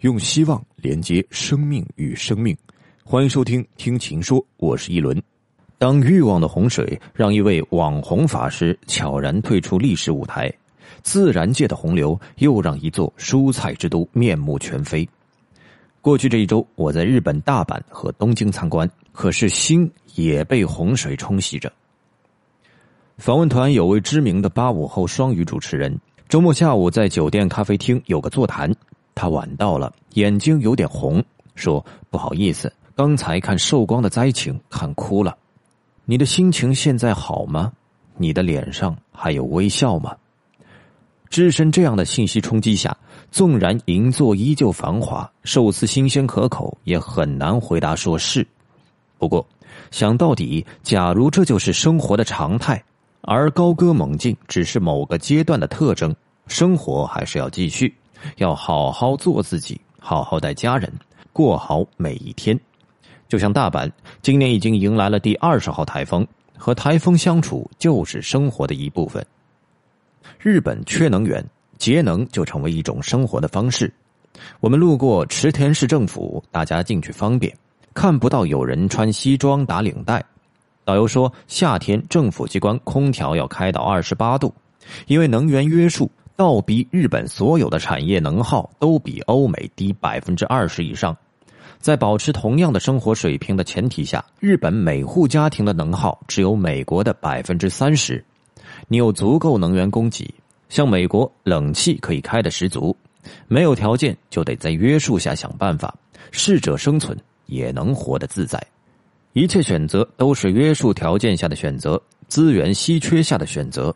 用希望连接生命与生命，欢迎收听《听情说》，我是一轮。当欲望的洪水让一位网红法师悄然退出历史舞台，自然界的洪流又让一座蔬菜之都面目全非。过去这一周，我在日本大阪和东京参观，可是心也被洪水冲洗着。访问团有位知名的八五后双语主持人。周末下午在酒店咖啡厅有个座谈，他晚到了，眼睛有点红，说不好意思，刚才看寿光的灾情看哭了。你的心情现在好吗？你的脸上还有微笑吗？置身这样的信息冲击下，纵然银座依旧繁华，寿司新鲜可口，也很难回答说是。不过想到底，假如这就是生活的常态。而高歌猛进只是某个阶段的特征，生活还是要继续，要好好做自己，好好带家人，过好每一天。就像大阪，今年已经迎来了第二十号台风，和台风相处就是生活的一部分。日本缺能源，节能就成为一种生活的方式。我们路过池田市政府，大家进去方便，看不到有人穿西装打领带。导游说，夏天政府机关空调要开到二十八度，因为能源约束，倒逼日本所有的产业能耗都比欧美低百分之二十以上。在保持同样的生活水平的前提下，日本每户家庭的能耗只有美国的百分之三十。你有足够能源供给，像美国冷气可以开的十足，没有条件就得在约束下想办法，适者生存也能活得自在。一切选择都是约束条件下的选择，资源稀缺下的选择。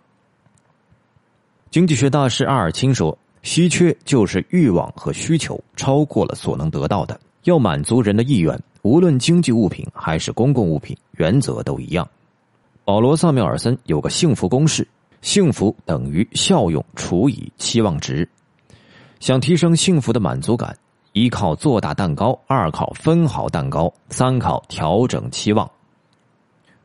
经济学大师阿尔钦说：“稀缺就是欲望和需求超过了所能得到的。要满足人的意愿，无论经济物品还是公共物品，原则都一样。”保罗·萨缪尔森有个幸福公式：幸福等于效用除以期望值。想提升幸福的满足感。一靠做大蛋糕，二靠分好蛋糕，三靠调整期望。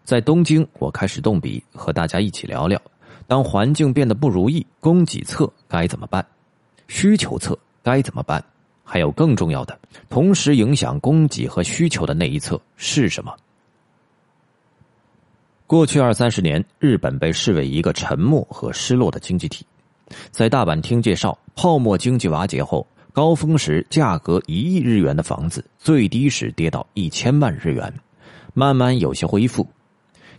在东京，我开始动笔，和大家一起聊聊：当环境变得不如意，供给侧该怎么办？需求侧该怎么办？还有更重要的，同时影响供给和需求的那一侧是什么？过去二三十年，日本被视为一个沉默和失落的经济体。在大阪听介绍，泡沫经济瓦解后。高峰时价格一亿日元的房子，最低时跌到一千万日元，慢慢有些恢复。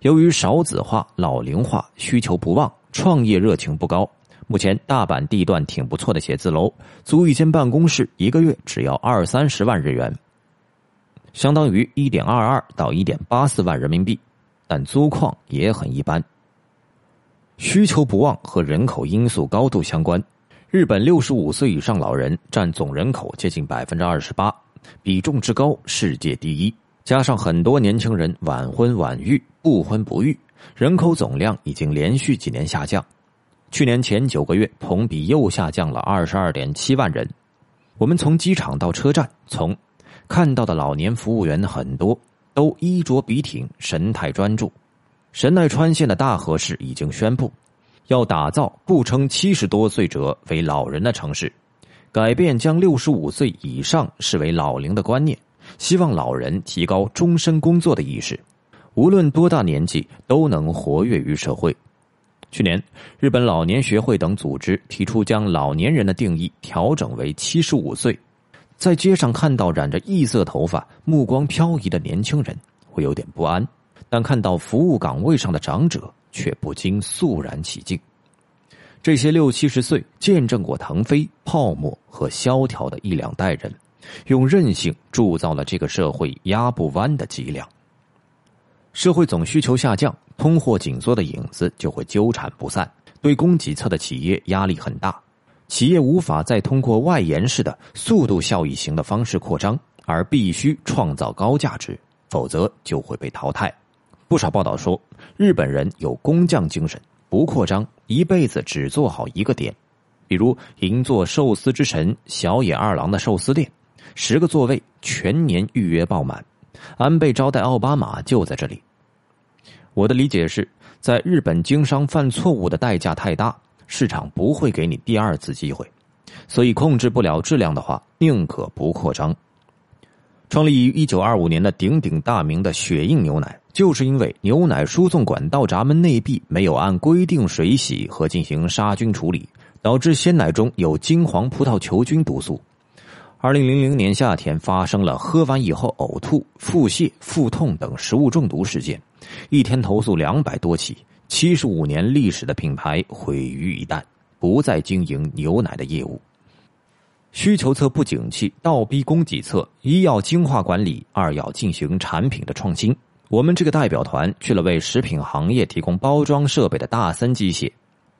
由于少子化、老龄化，需求不旺，创业热情不高。目前大阪地段挺不错的写字楼，租一间办公室一个月只要二三十万日元，相当于一点二二到一点八四万人民币，但租况也很一般。需求不旺和人口因素高度相关。日本六十五岁以上老人占总人口接近百分之二十八，比重之高世界第一。加上很多年轻人晚婚晚育、不婚不育，人口总量已经连续几年下降。去年前九个月同比又下降了二十二点七万人。我们从机场到车站，从看到的老年服务员很多，都衣着笔挺，神态专注。神奈川县的大和市已经宣布。要打造不称七十多岁者为老人的城市，改变将六十五岁以上视为老龄的观念，希望老人提高终身工作的意识，无论多大年纪都能活跃于社会。去年，日本老年学会等组织提出将老年人的定义调整为七十五岁。在街上看到染着异色头发、目光飘移的年轻人，会有点不安；但看到服务岗位上的长者，却不禁肃然起敬。这些六七十岁见证过腾飞、泡沫和萧条的一两代人，用韧性铸造了这个社会压不弯的脊梁。社会总需求下降，通货紧缩的影子就会纠缠不散，对供给侧的企业压力很大。企业无法再通过外延式的速度效益型的方式扩张，而必须创造高价值，否则就会被淘汰。不少报道说，日本人有工匠精神，不扩张，一辈子只做好一个点。比如银座寿司之神小野二郎的寿司店，十个座位全年预约爆满，安倍招待奥巴马就在这里。我的理解是，在日本经商犯错误的代价太大，市场不会给你第二次机会。所以控制不了质量的话，宁可不扩张。创立于一九二五年的鼎鼎大名的雪印牛奶，就是因为牛奶输送管道闸门内壁没有按规定水洗和进行杀菌处理，导致鲜奶中有金黄葡萄球菌毒素。二零零零年夏天发生了喝完以后呕吐、腹泻、腹痛等食物中毒事件，一天投诉两百多起，七十五年历史的品牌毁于一旦，不再经营牛奶的业务。需求侧不景气，倒逼供给侧一要精化管理，二要进行产品的创新。我们这个代表团去了为食品行业提供包装设备的大森机械，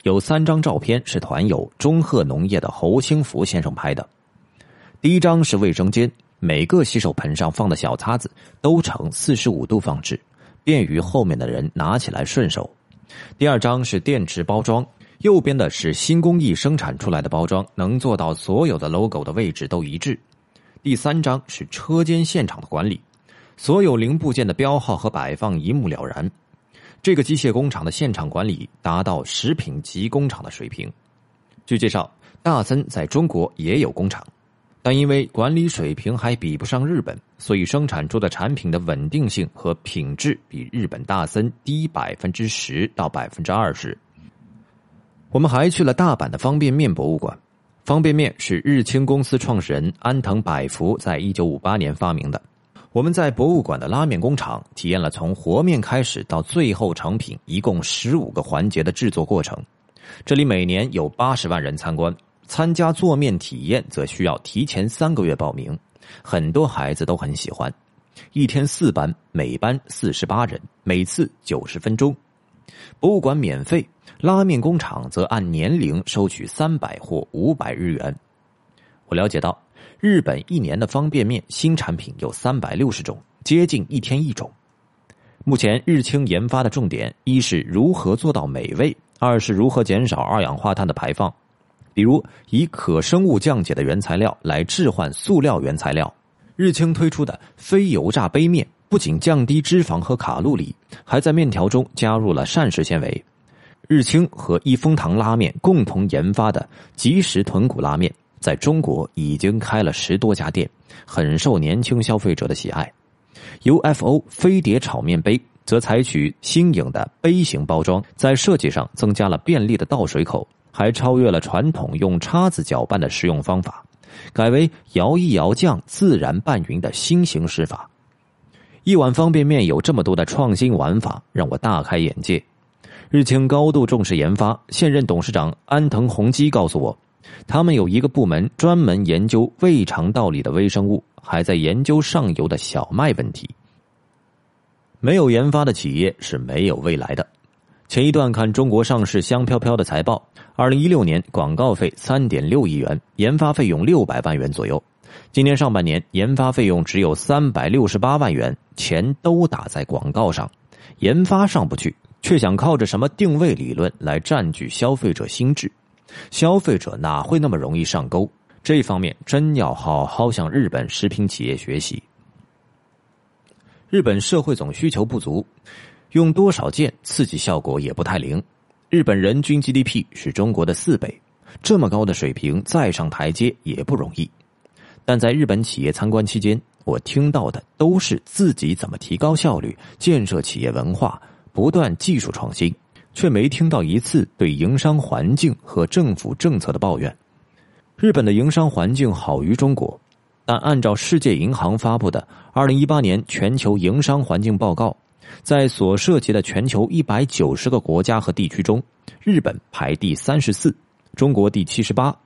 有三张照片是团友中鹤农业的侯兴福先生拍的。第一张是卫生间，每个洗手盆上放的小擦子都呈四十五度放置，便于后面的人拿起来顺手。第二张是电池包装，右边的是新工艺生产出来的包装，能做到所有的 logo 的位置都一致。第三张是车间现场的管理，所有零部件的标号和摆放一目了然。这个机械工厂的现场管理达到食品级工厂的水平。据介绍，大森在中国也有工厂。但因为管理水平还比不上日本，所以生产出的产品的稳定性和品质比日本大森低百分之十到百分之二十。我们还去了大阪的方便面博物馆，方便面是日清公司创始人安藤百福在一九五八年发明的。我们在博物馆的拉面工厂体验了从和面开始到最后成品一共十五个环节的制作过程，这里每年有八十万人参观。参加做面体验则需要提前三个月报名，很多孩子都很喜欢。一天四班，每班四十八人，每次九十分钟。博物馆免费，拉面工厂则按年龄收取三百或五百日元。我了解到，日本一年的方便面新产品有三百六十种，接近一天一种。目前日清研发的重点，一是如何做到美味，二是如何减少二氧化碳的排放。比如以可生物降解的原材料来置换塑料原材料，日清推出的非油炸杯面不仅降低脂肪和卡路里，还在面条中加入了膳食纤维。日清和益丰堂拉面共同研发的即食豚骨拉面，在中国已经开了十多家店，很受年轻消费者的喜爱。UFO 飞碟炒面杯则采取新颖的杯型包装，在设计上增加了便利的倒水口。还超越了传统用叉子搅拌的食用方法，改为摇一摇酱自然拌匀的新型食法。一碗方便面有这么多的创新玩法，让我大开眼界。日清高度重视研发，现任董事长安藤宏基告诉我，他们有一个部门专门研究胃肠道里的微生物，还在研究上游的小麦问题。没有研发的企业是没有未来的。前一段看中国上市香飘飘的财报，二零一六年广告费三点六亿元，研发费用六百万元左右。今年上半年研发费用只有三百六十八万元，钱都打在广告上，研发上不去，却想靠着什么定位理论来占据消费者心智，消费者哪会那么容易上钩？这方面真要好好向日本食品企业学习。日本社会总需求不足。用多少件刺激效果也不太灵。日本人均 GDP 是中国的四倍，这么高的水平再上台阶也不容易。但在日本企业参观期间，我听到的都是自己怎么提高效率、建设企业文化、不断技术创新，却没听到一次对营商环境和政府政策的抱怨。日本的营商环境好于中国，但按照世界银行发布的二零一八年全球营商环境报告。在所涉及的全球一百九十个国家和地区中，日本排第三十四，中国第七十八，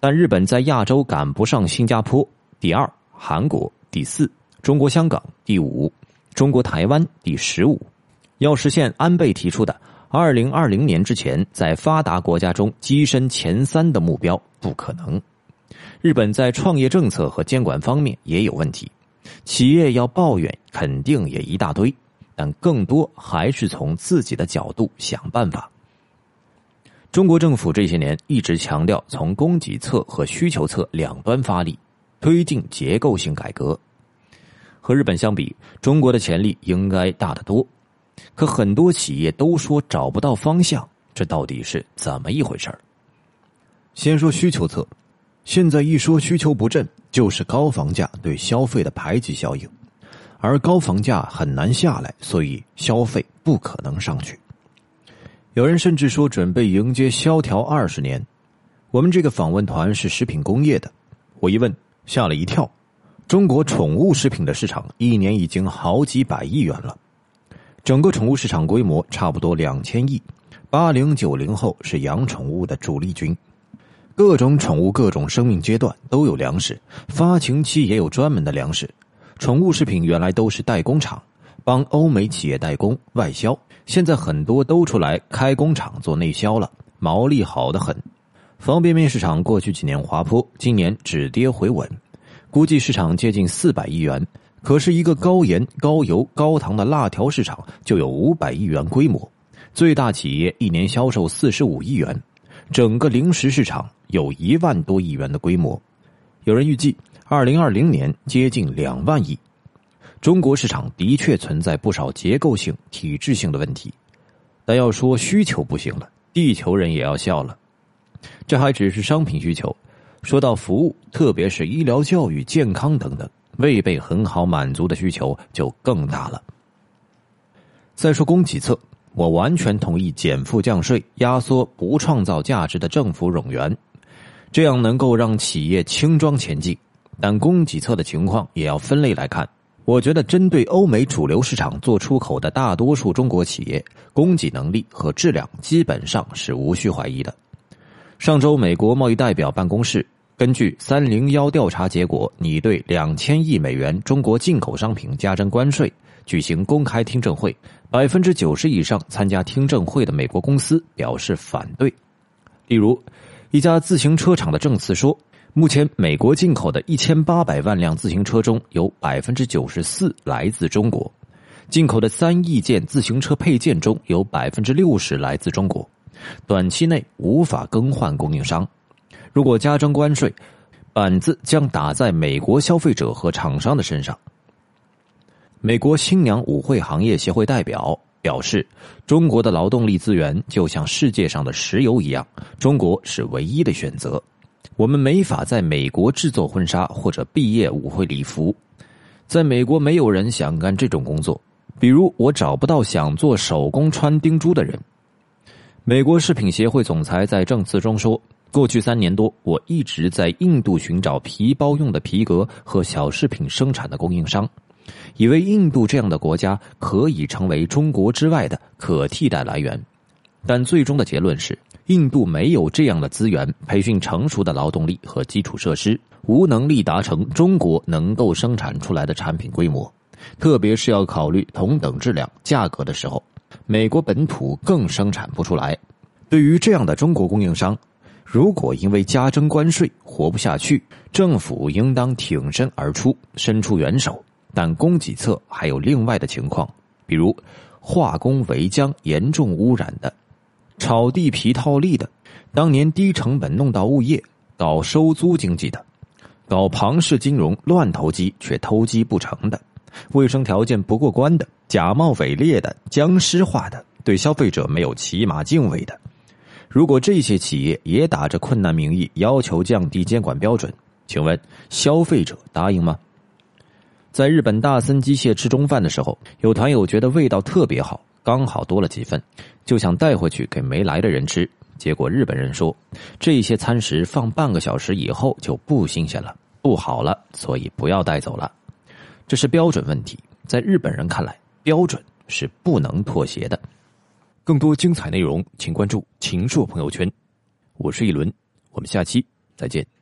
但日本在亚洲赶不上新加坡，第二，韩国第四，中国香港第五，中国台湾第十五。要实现安倍提出的二零二零年之前在发达国家中跻身前三的目标，不可能。日本在创业政策和监管方面也有问题，企业要抱怨肯定也一大堆。但更多还是从自己的角度想办法。中国政府这些年一直强调从供给侧和需求侧两端发力，推进结构性改革。和日本相比，中国的潜力应该大得多。可很多企业都说找不到方向，这到底是怎么一回事儿先说需求侧，现在一说需求不振，就是高房价对消费的排挤效应，而高房价很难下来，所以消费不可能上去。有人甚至说准备迎接萧条二十年。我们这个访问团是食品工业的，我一问吓了一跳，中国宠物食品的市场一年已经好几百亿元了，整个宠物市场规模差不多两千亿，八零九零后是养宠物的主力军。各种宠物、各种生命阶段都有粮食，发情期也有专门的粮食。宠物食品原来都是代工厂，帮欧美企业代工外销，现在很多都出来开工厂做内销了，毛利好的很。方便面市场过去几年滑坡，今年止跌回稳，估计市场接近四百亿元。可是，一个高盐、高油、高糖的辣条市场就有五百亿元规模，最大企业一年销售四十五亿元，整个零食市场。有一万多亿元的规模，有人预计二零二零年接近两万亿。中国市场的确存在不少结构性、体制性的问题，但要说需求不行了，地球人也要笑了。这还只是商品需求，说到服务，特别是医疗、教育、健康等等未被很好满足的需求就更大了。再说供给侧，我完全同意减负降税、压缩不创造价值的政府冗员。这样能够让企业轻装前进，但供给侧的情况也要分类来看。我觉得，针对欧美主流市场做出口的大多数中国企业，供给能力和质量基本上是无需怀疑的。上周，美国贸易代表办公室根据“三零幺”调查结果，拟对两千亿美元中国进口商品加征关税，举行公开听证会。百分之九十以上参加听证会的美国公司表示反对，例如。一家自行车厂的证词说，目前美国进口的一千八百万辆自行车中有百分之九十四来自中国，进口的三亿件自行车配件中有百分之六十来自中国，短期内无法更换供应商。如果加征关税，板子将打在美国消费者和厂商的身上。美国新娘舞会行业协会代表。表示，中国的劳动力资源就像世界上的石油一样，中国是唯一的选择。我们没法在美国制作婚纱或者毕业舞会礼服，在美国没有人想干这种工作。比如，我找不到想做手工穿钉珠的人。美国饰品协会总裁在证词中说：“过去三年多，我一直在印度寻找皮包用的皮革和小饰品生产的供应商。”以为印度这样的国家可以成为中国之外的可替代来源，但最终的结论是，印度没有这样的资源培训成熟的劳动力和基础设施，无能力达成中国能够生产出来的产品规模。特别是要考虑同等质量、价格的时候，美国本土更生产不出来。对于这样的中国供应商，如果因为加征关税活不下去，政府应当挺身而出，伸出援手。但供给侧还有另外的情况，比如化工围浆严重污染的，炒地皮套利的，当年低成本弄到物业搞收租经济的，搞庞氏金融乱投机却投机不成的，卫生条件不过关的，假冒伪劣的，僵尸化的，对消费者没有起码敬畏的。如果这些企业也打着困难名义要求降低监管标准，请问消费者答应吗？在日本大森机械吃中饭的时候，有团友觉得味道特别好，刚好多了几份，就想带回去给没来的人吃。结果日本人说，这些餐食放半个小时以后就不新鲜了，不好了，所以不要带走了。这是标准问题，在日本人看来，标准是不能妥协的。更多精彩内容，请关注秦朔朋友圈。我是一轮，我们下期再见。